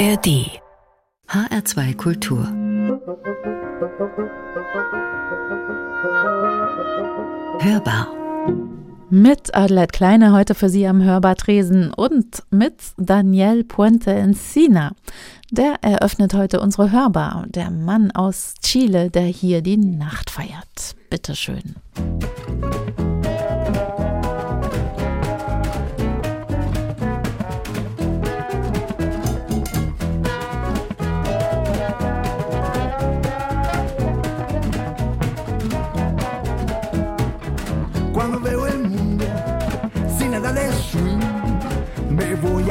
ARD HR2 Kultur Hörbar mit Adelheid Kleine heute für Sie am Hörbar-Tresen und mit Daniel Puente Encina. Der eröffnet heute unsere Hörbar, der Mann aus Chile, der hier die Nacht feiert. Bitteschön. schön.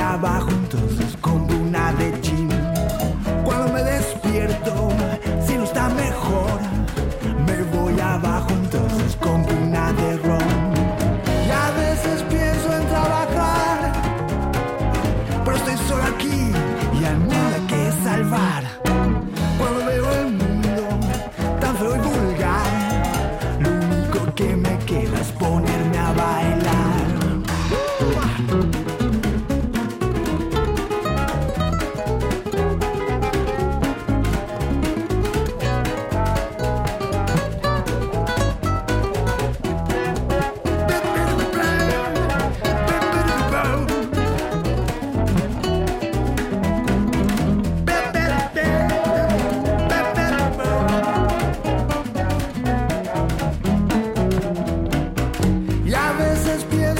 trabajo.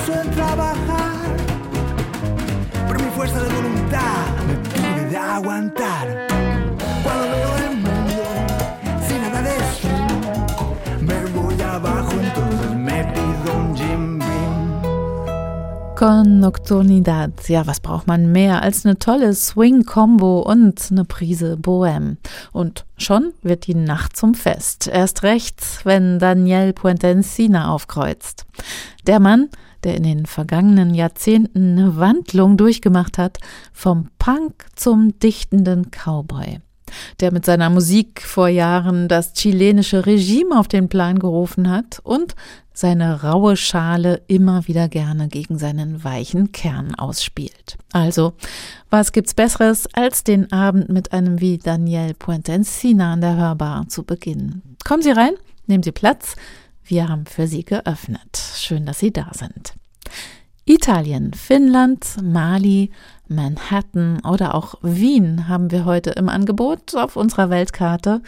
Pienso en trabajar, pero mi fuerza de voluntad me pide de aguantar. Cuando veo el mundo sin nada de eso, me voy abajo, entonces me pido un Jim. Con Nocturnidad. Ja, was braucht man mehr als eine tolle Swing-Kombo und eine Prise Bohème? Und schon wird die Nacht zum Fest. Erst recht, wenn Daniel Puentensina aufkreuzt. Der Mann, der in den vergangenen Jahrzehnten eine Wandlung durchgemacht hat, vom Punk zum dichtenden Cowboy. Der mit seiner Musik vor Jahren das chilenische Regime auf den Plan gerufen hat und seine raue Schale immer wieder gerne gegen seinen weichen Kern ausspielt. Also, was gibt's Besseres, als den Abend mit einem wie Daniel Puentensina an der Hörbar zu beginnen? Kommen Sie rein, nehmen Sie Platz. Wir haben für Sie geöffnet. Schön, dass Sie da sind. Italien, Finnland, Mali, Manhattan oder auch Wien haben wir heute im Angebot auf unserer Weltkarte.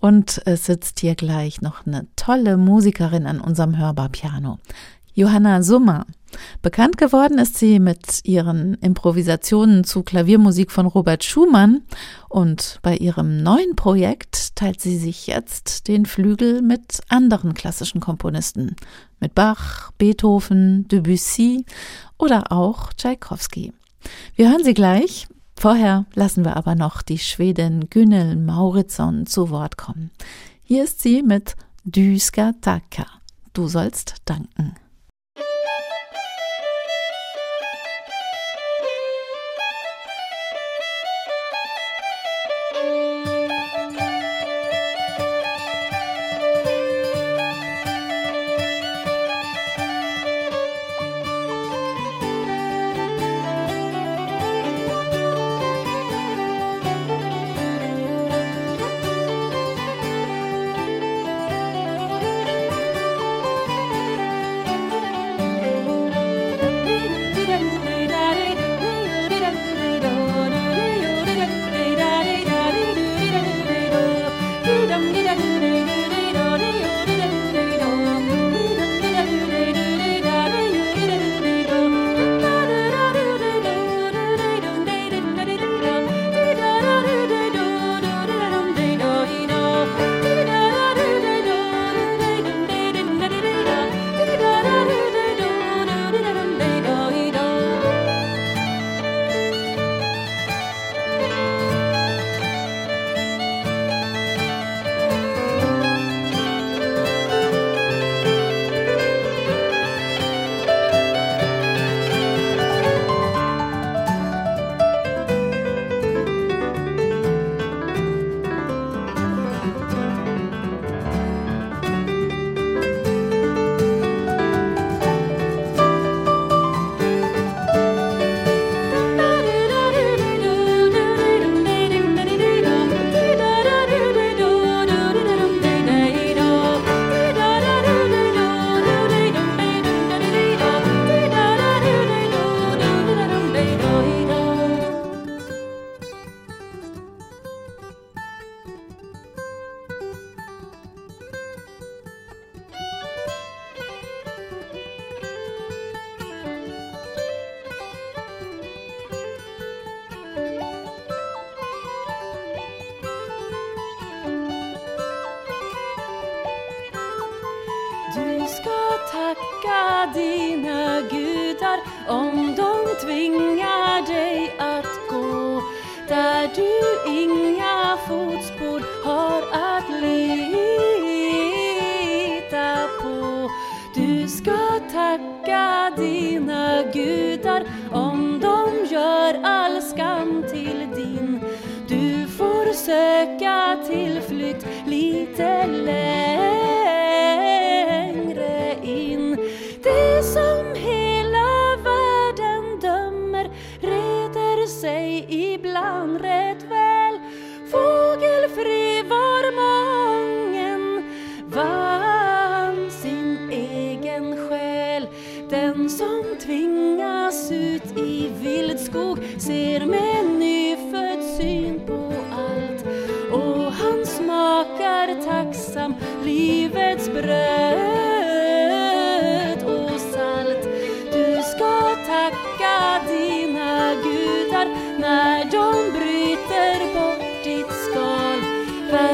Und es sitzt hier gleich noch eine tolle Musikerin an unserem Hörbarpiano. Johanna Summer. Bekannt geworden ist sie mit ihren Improvisationen zu Klaviermusik von Robert Schumann und bei ihrem neuen Projekt teilt sie sich jetzt den Flügel mit anderen klassischen Komponisten, mit Bach, Beethoven, Debussy oder auch Tschaikowski. Wir hören sie gleich. Vorher lassen wir aber noch die Schwedin Günnel Mauritsson zu Wort kommen. Hier ist sie mit Dyska Taka. Du sollst danken.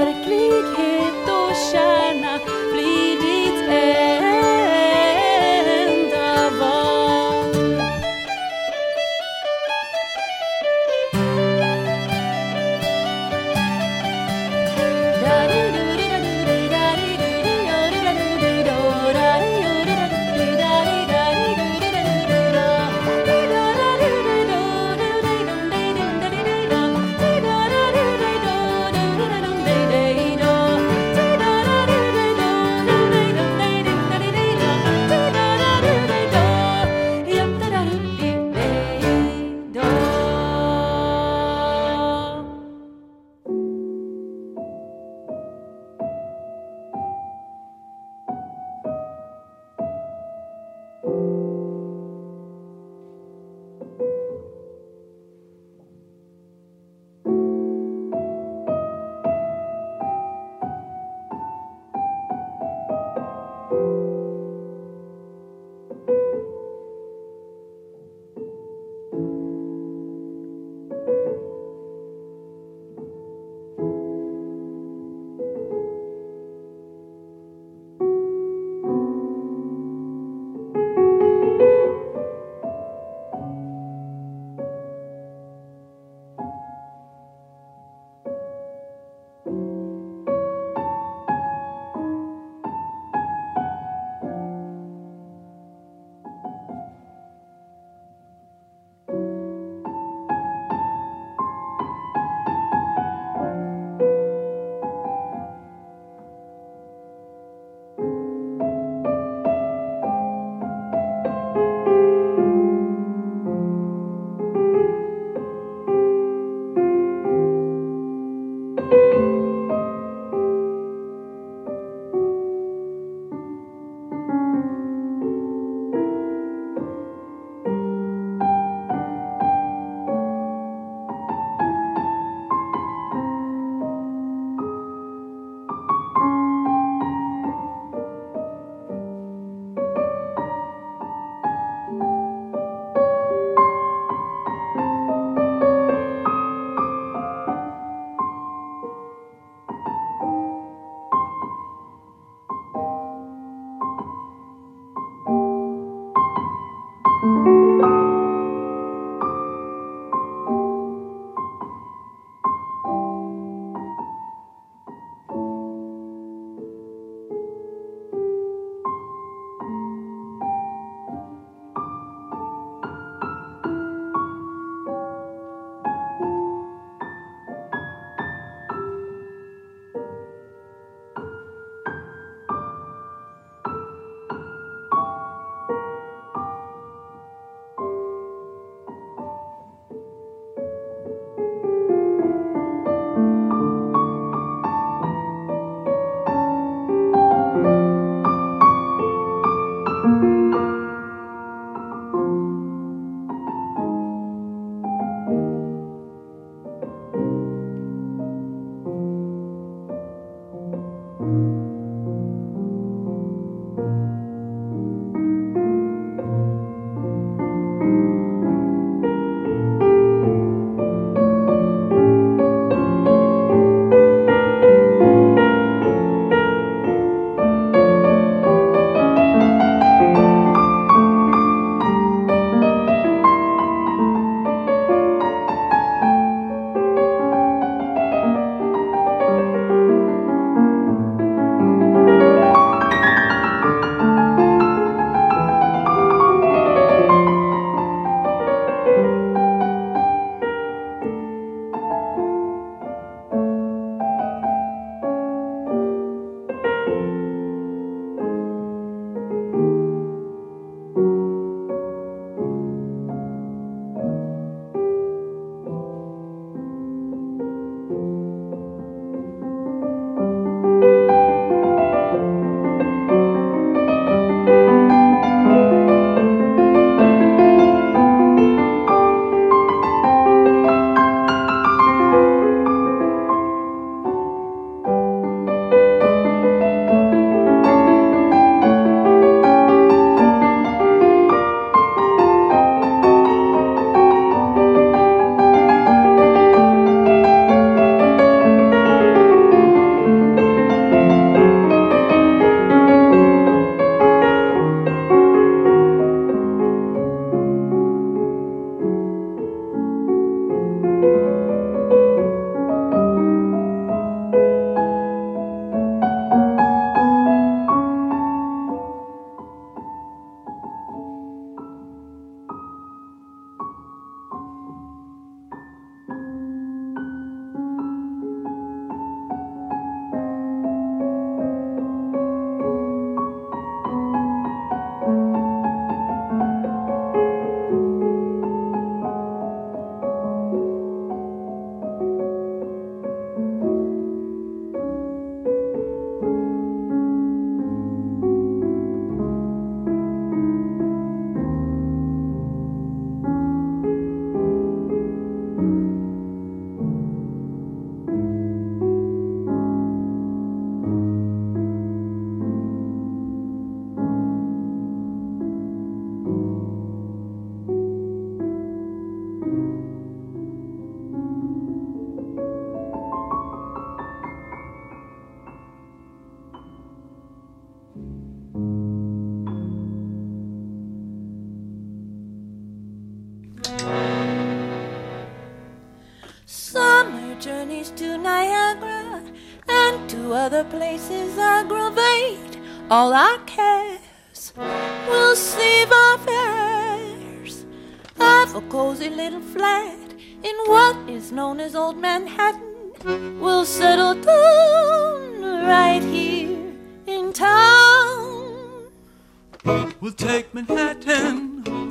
perfectly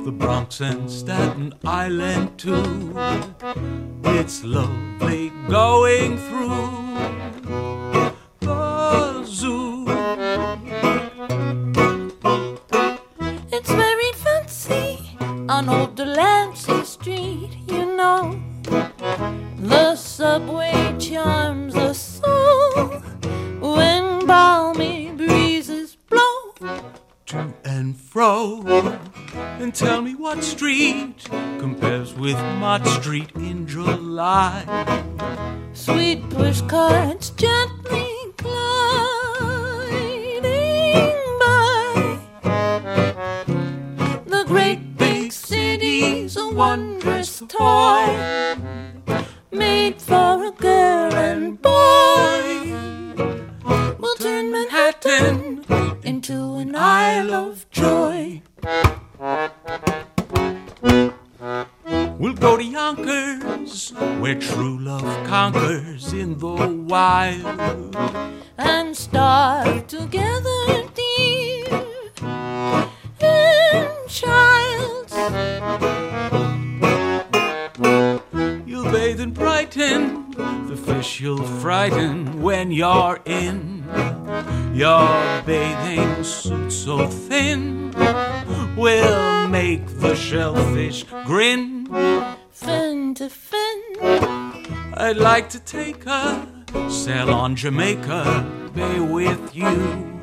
the Bronx and Staten Island too. It's lovely going through Mott Street in July. Sweet pushcart like to take a sail on Jamaica Bay with you.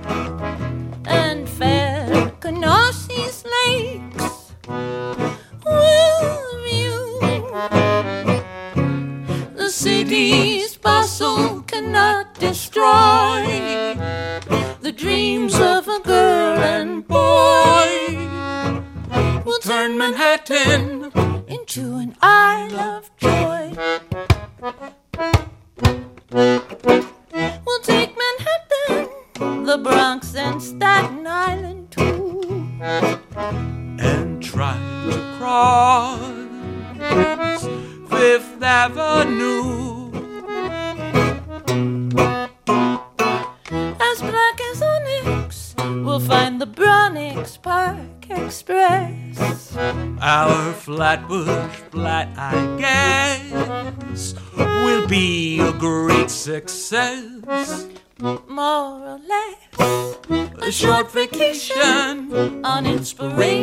whispering.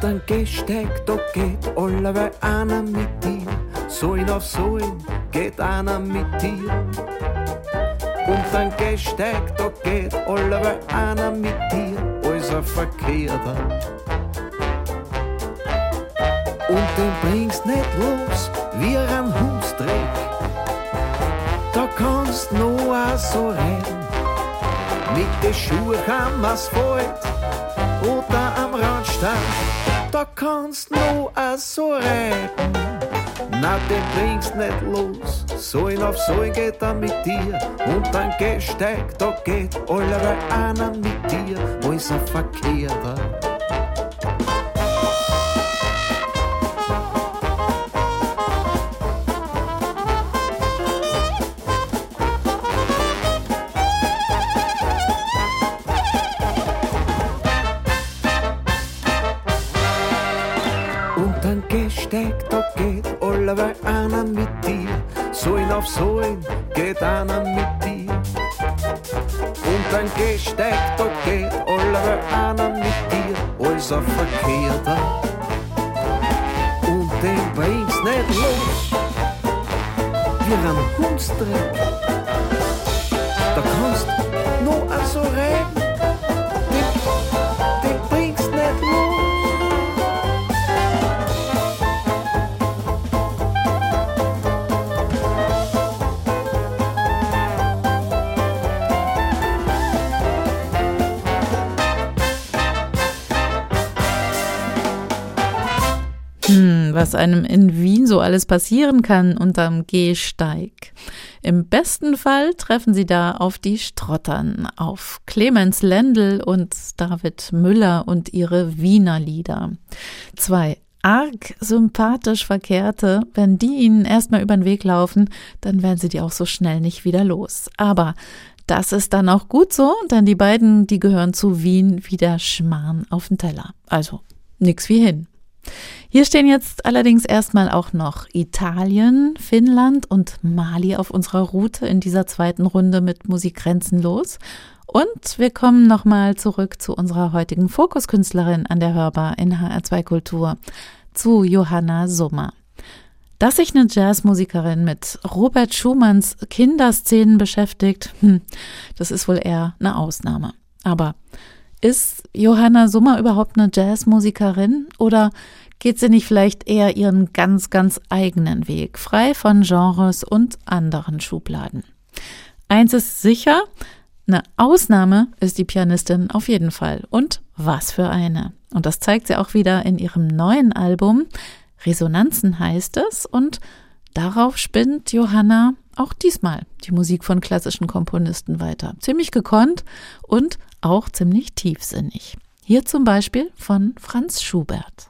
dann gehst, steigt, da geht alle, einer mit ihm, so ihn auf so ihn geht einer mit dir. Und dann Gehsteig, da geht alle einer mit dir. Alles ein Verkehrter. Und den bringst nicht los wie ein Hustreck. Da kannst nur so rein. Mit den Schuhen am Asphalt oder am Randstein. Da kannst nur so reiten. Na, den bringst nicht los. Soin auf Soin geht er mit dir. Und dann Gehsteig, da geht alle einer mit dir. Wo ist ein Verkehrter? hier aan de hamsteren. Dat kost nog aan zo rijp. Was einem in Wien so alles passieren kann unterm Gehsteig. Im besten Fall treffen Sie da auf die Strottern, auf Clemens Lendl und David Müller und ihre Wiener Lieder. Zwei arg sympathisch Verkehrte, wenn die Ihnen erstmal über den Weg laufen, dann werden Sie die auch so schnell nicht wieder los. Aber das ist dann auch gut so, denn die beiden, die gehören zu Wien wie der Schmarrn auf den Teller. Also nix wie hin. Hier stehen jetzt allerdings erstmal auch noch Italien, Finnland und Mali auf unserer Route in dieser zweiten Runde mit Musik grenzenlos. Und wir kommen nochmal zurück zu unserer heutigen Fokuskünstlerin an der Hörbar in HR2 Kultur, zu Johanna Summer. Dass sich eine Jazzmusikerin mit Robert Schumanns Kinderszenen beschäftigt, hm, das ist wohl eher eine Ausnahme. Aber ist Johanna Summer überhaupt eine Jazzmusikerin oder geht sie nicht vielleicht eher ihren ganz, ganz eigenen Weg, frei von Genres und anderen Schubladen? Eins ist sicher, eine Ausnahme ist die Pianistin auf jeden Fall. Und was für eine. Und das zeigt sie auch wieder in ihrem neuen Album. Resonanzen heißt es. Und darauf spinnt Johanna auch diesmal die Musik von klassischen Komponisten weiter. Ziemlich gekonnt und auch ziemlich tiefsinnig. Hier zum Beispiel von Franz Schubert.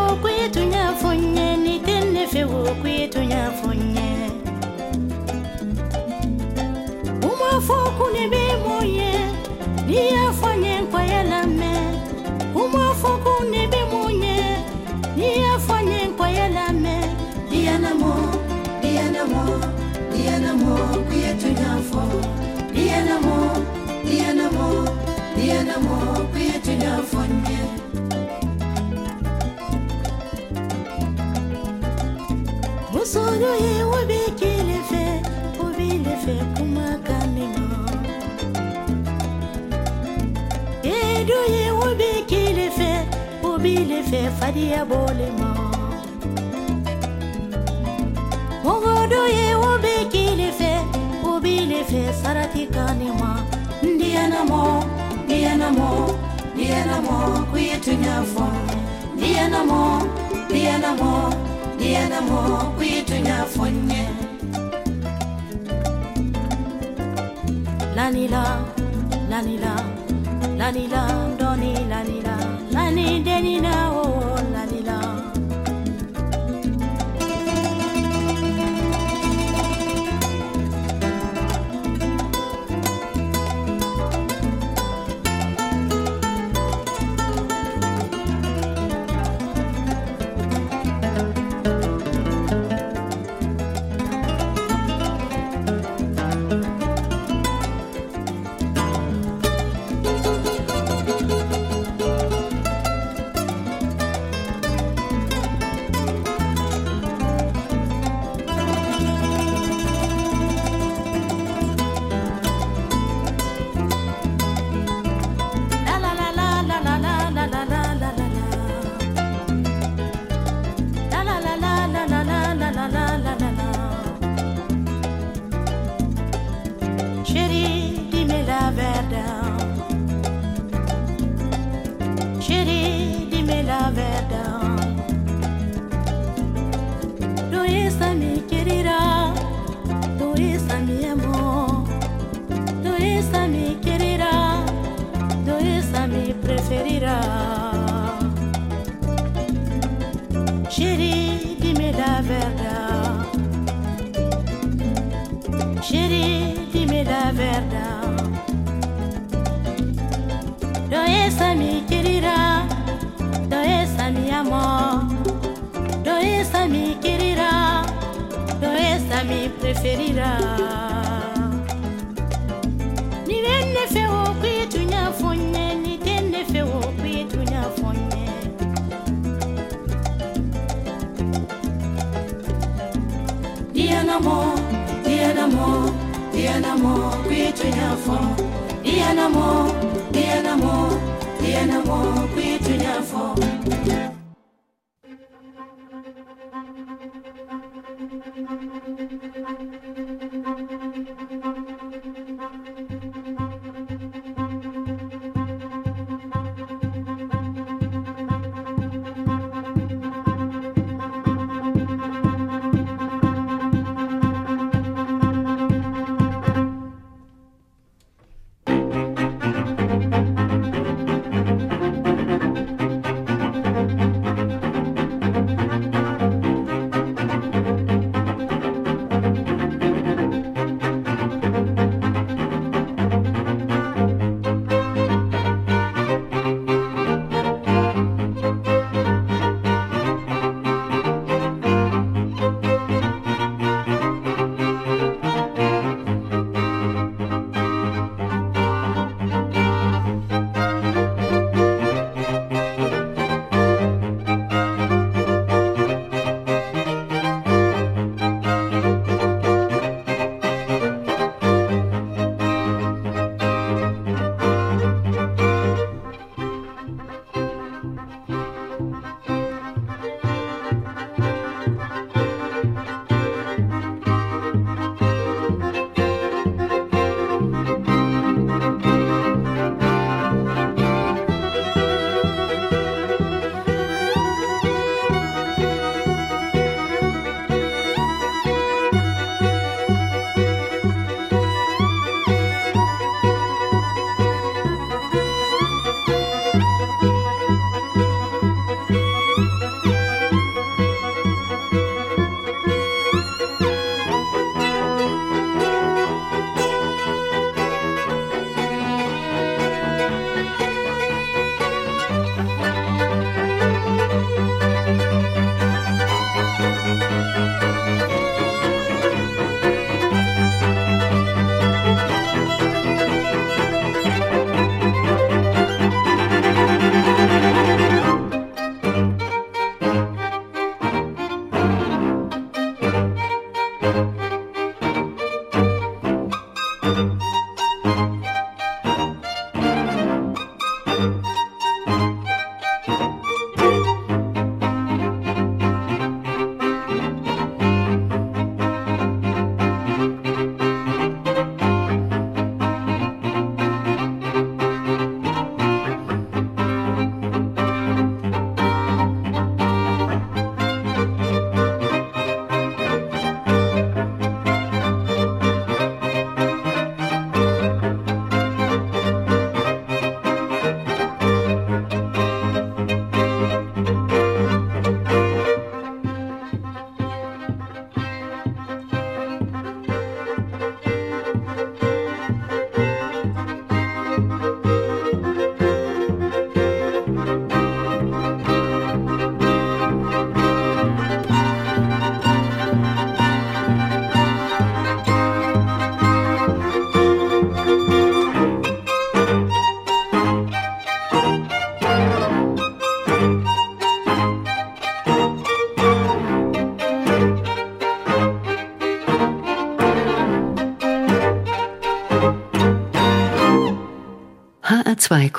fe fadiya bolima mogodo ye o be kili fe o bili fe sarati kanima ndiyanamo ndiyanamo ndiyanamo kuyitunyafo ndiyanamo ndiyanamo ndiyanamo kuyitunyafo nye. Lanila lanila lanila doni lanila lani denina mo dia na mo dia na mo kwitu nyafo na mo dia na mo dia na mo kwitu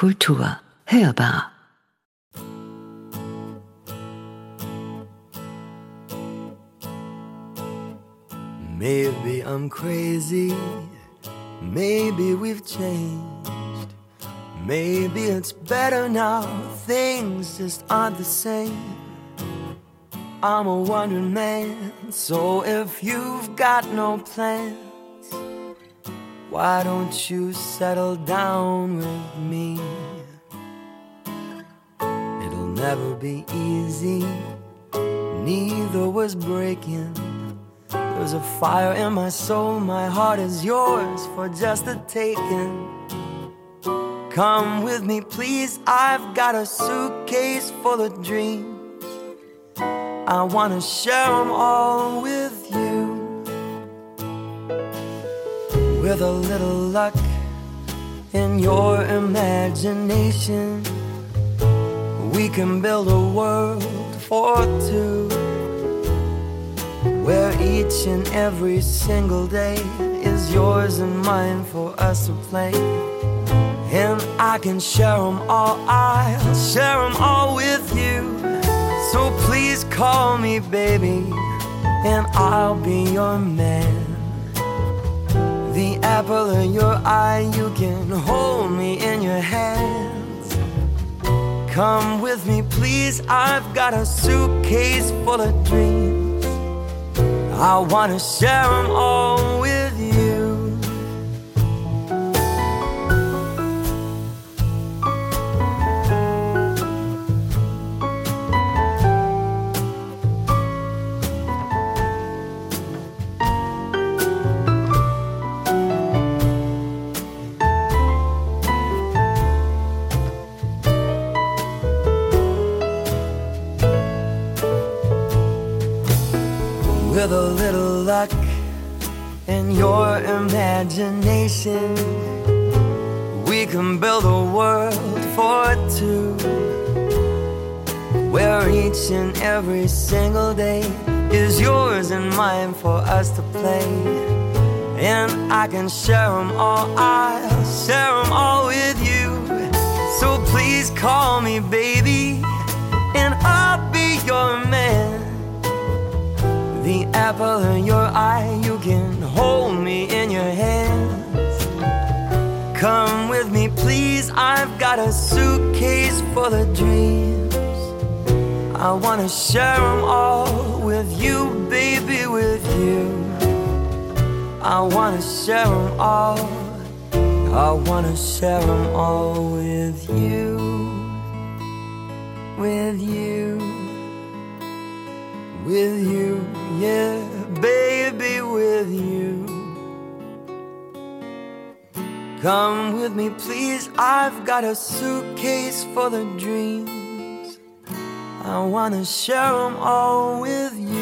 Kultur. Hörbar. Maybe I'm crazy. Maybe we've changed. Maybe it's better now. Things just aren't the same. I'm a wandering man. So if you've got no plans, why don't you settle down with me? It'll never be easy. Neither was breaking. There's a fire in my soul, my heart is yours for just the taking. Come with me, please. I've got a suitcase full of dreams. I wanna share them all with you. With a little luck in your imagination, we can build a world for two where each and every single day is yours and mine for us to play. And I can share them all, I'll share them all with you. So please call me baby, and I'll be your man. Apple in your eye, you can hold me in your hands. Come with me, please. I've got a suitcase full of dreams. I wanna share them all With a little luck and your imagination, we can build a world for two. Where each and every single day is yours and mine for us to play. And I can share them all, I'll share them all with you. So please call me baby, and I'll be your man. The apple in your eye, you can hold me in your hands. Come with me, please. I've got a suitcase full of dreams. I wanna share them all with you, baby, with you. I wanna share them all. I wanna share them all with you. With you with you, yeah, baby, with you. Come with me, please. I've got a suitcase full of dreams. I wanna share them all with you.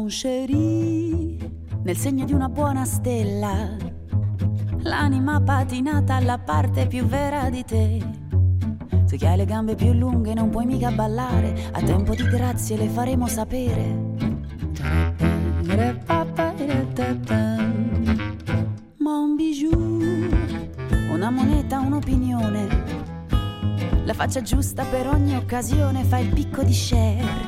Mon chéri, nel segno di una buona stella, l'anima patinata alla parte più vera di te. Tu che hai le gambe più lunghe non puoi mica ballare, a tempo di grazie le faremo sapere. Ma un bijou, una moneta, un'opinione, la faccia giusta per ogni occasione, fa il picco di share.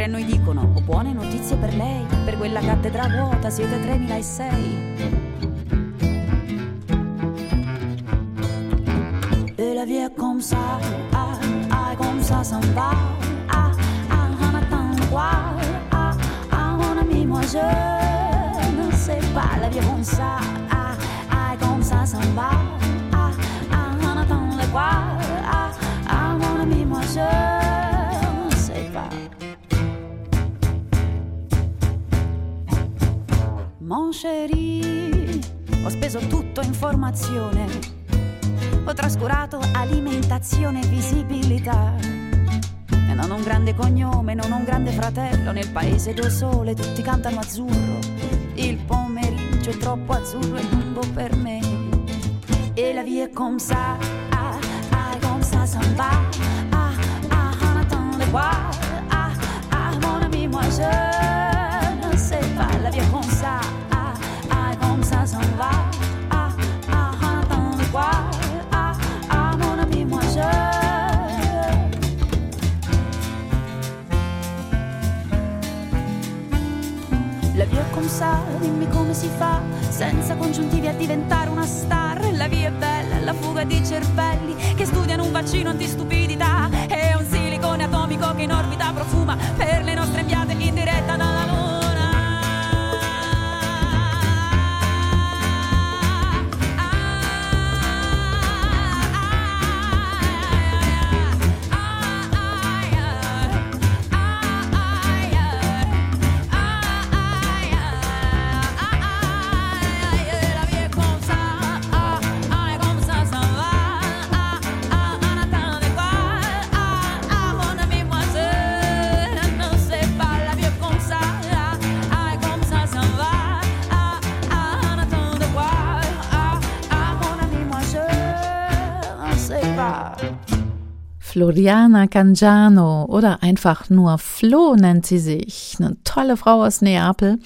Mentre a noi dicono, ho buone notizie per lei, per quella cattedra vuota siete 3006. Et la vie est comme ça, speso tutto in formazione, ho trascurato alimentazione e visibilità. E non ho un grande cognome, non ho un grande fratello, nel paese do sole tutti cantano azzurro. Il pomeriggio è troppo azzurro e lungo per me. E la vie comme ça, ah, ah, comme ça s'en va. Ah, ah, on attend de voir. Ah, ah, mon ami, moi je ne sais pas, la vie est comme La via è come dimmi come si fa, senza congiuntivi a diventare una star. La via è bella, la fuga di cervelli che studiano un vaccino antistupidità. È un silicone atomico che in orbita profuma per le nostre inviate in diretta dalla Floriana Cangiano oder einfach nur Flo nennt sie sich. Eine tolle Frau aus Neapel,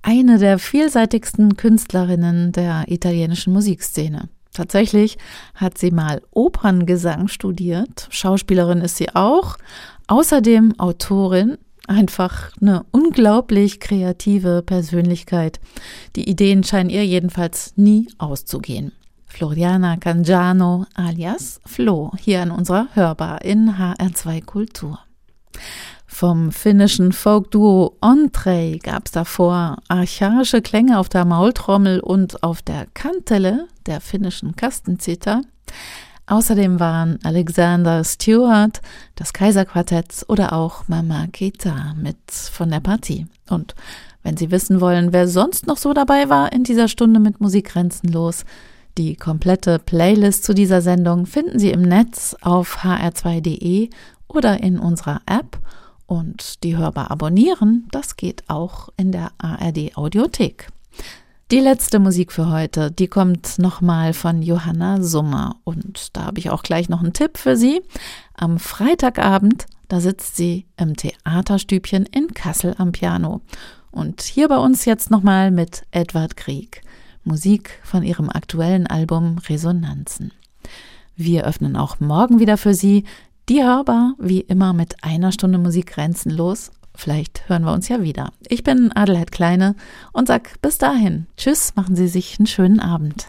eine der vielseitigsten Künstlerinnen der italienischen Musikszene. Tatsächlich hat sie mal Operngesang studiert, Schauspielerin ist sie auch, außerdem Autorin, einfach eine unglaublich kreative Persönlichkeit. Die Ideen scheinen ihr jedenfalls nie auszugehen. Floriana Cangiano alias Flo hier in unserer Hörbar in HR2 Kultur. Vom finnischen Folkduo Entree gab es davor archaische Klänge auf der Maultrommel und auf der Kantele der finnischen Kastenzither. Außerdem waren Alexander Stewart, das Kaiserquartett oder auch Mama Kita mit von der Partie. Und wenn Sie wissen wollen, wer sonst noch so dabei war in dieser Stunde mit Musik grenzenlos, die komplette Playlist zu dieser Sendung finden Sie im Netz auf hr2.de oder in unserer App. Und die hörbar abonnieren, das geht auch in der ARD Audiothek. Die letzte Musik für heute, die kommt nochmal von Johanna Summer. Und da habe ich auch gleich noch einen Tipp für Sie. Am Freitagabend, da sitzt sie im Theaterstübchen in Kassel am Piano. Und hier bei uns jetzt nochmal mit Edward Krieg. Musik von ihrem aktuellen Album Resonanzen. Wir öffnen auch morgen wieder für Sie, die hörbar wie immer mit einer Stunde Musik grenzenlos. Vielleicht hören wir uns ja wieder. Ich bin Adelheid Kleine und sag bis dahin. Tschüss, machen Sie sich einen schönen Abend.